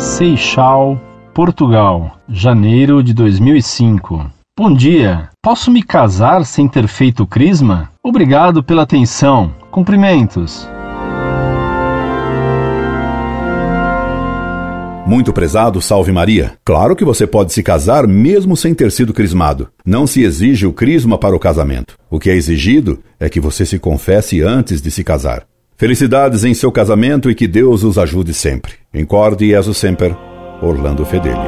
Seixal, Portugal, janeiro de 2005. Bom dia. Posso me casar sem ter feito crisma? Obrigado pela atenção. Cumprimentos. Muito prezado, salve Maria. Claro que você pode se casar mesmo sem ter sido crismado. Não se exige o crisma para o casamento. O que é exigido é que você se confesse antes de se casar. Felicidades em seu casamento e que Deus os ajude sempre. Encorde e so semper, Orlando Fedeli.